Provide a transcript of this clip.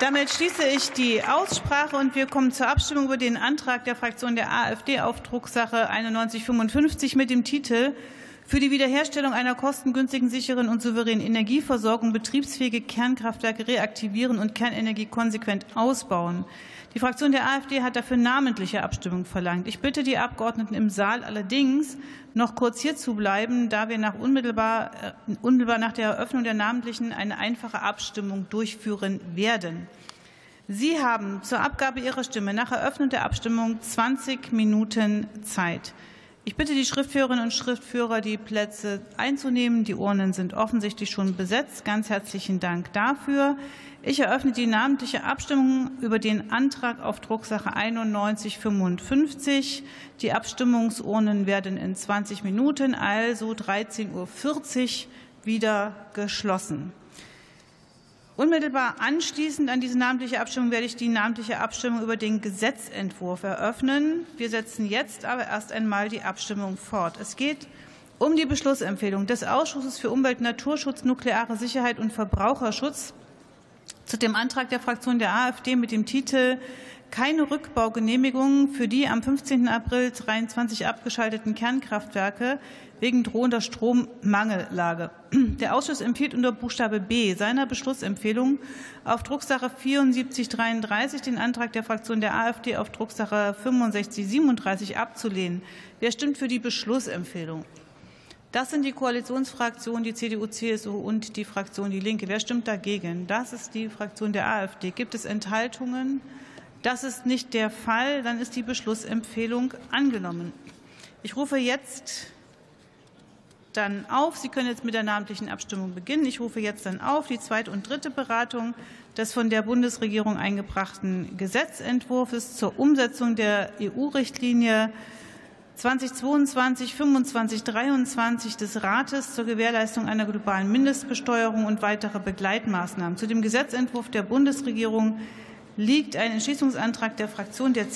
Damit schließe ich die Aussprache und wir kommen zur Abstimmung über den Antrag der Fraktion der AfD auf Drucksache 9155 mit dem Titel für die Wiederherstellung einer kostengünstigen, sicheren und souveränen Energieversorgung betriebsfähige Kernkraftwerke reaktivieren und Kernenergie konsequent ausbauen. Die Fraktion der AfD hat dafür namentliche Abstimmung verlangt. Ich bitte die Abgeordneten im Saal allerdings, noch kurz hier zu bleiben, da wir nach unmittelbar, äh, unmittelbar nach der Eröffnung der namentlichen eine einfache Abstimmung durchführen werden. Sie haben zur Abgabe Ihrer Stimme nach Eröffnung der Abstimmung 20 Minuten Zeit. Ich bitte die Schriftführerinnen und Schriftführer, die Plätze einzunehmen. Die Urnen sind offensichtlich schon besetzt. Ganz herzlichen Dank dafür. Ich eröffne die namentliche Abstimmung über den Antrag auf Drucksache 9155. Die Abstimmungsurnen werden in 20 Minuten, also 13.40 Uhr, wieder geschlossen. Unmittelbar anschließend an diese namentliche Abstimmung werde ich die namentliche Abstimmung über den Gesetzentwurf eröffnen. Wir setzen jetzt aber erst einmal die Abstimmung fort. Es geht um die Beschlussempfehlung des Ausschusses für Umwelt, Naturschutz, nukleare Sicherheit und Verbraucherschutz zu dem Antrag der Fraktion der AfD mit dem Titel keine Rückbaugenehmigung für die am 15. April 2023 abgeschalteten Kernkraftwerke wegen drohender Strommangellage. Der Ausschuss empfiehlt unter Buchstabe B seiner Beschlussempfehlung auf Drucksache 7433 den Antrag der Fraktion der AfD auf Drucksache 6537 abzulehnen. Wer stimmt für die Beschlussempfehlung? Das sind die Koalitionsfraktionen, die CDU, CSU und die Fraktion Die Linke. Wer stimmt dagegen? Das ist die Fraktion der AfD. Gibt es Enthaltungen? Das ist nicht der Fall. Dann ist die Beschlussempfehlung angenommen. Ich rufe jetzt dann auf. Sie können jetzt mit der namentlichen Abstimmung beginnen. Ich rufe jetzt dann auf die zweite und dritte Beratung des von der Bundesregierung eingebrachten Gesetzentwurfs zur Umsetzung der EU-Richtlinie 2022 25 23 des Rates zur Gewährleistung einer globalen Mindestbesteuerung und weitere Begleitmaßnahmen. Zu dem Gesetzentwurf der Bundesregierung liegt ein Entschließungsantrag der Fraktion der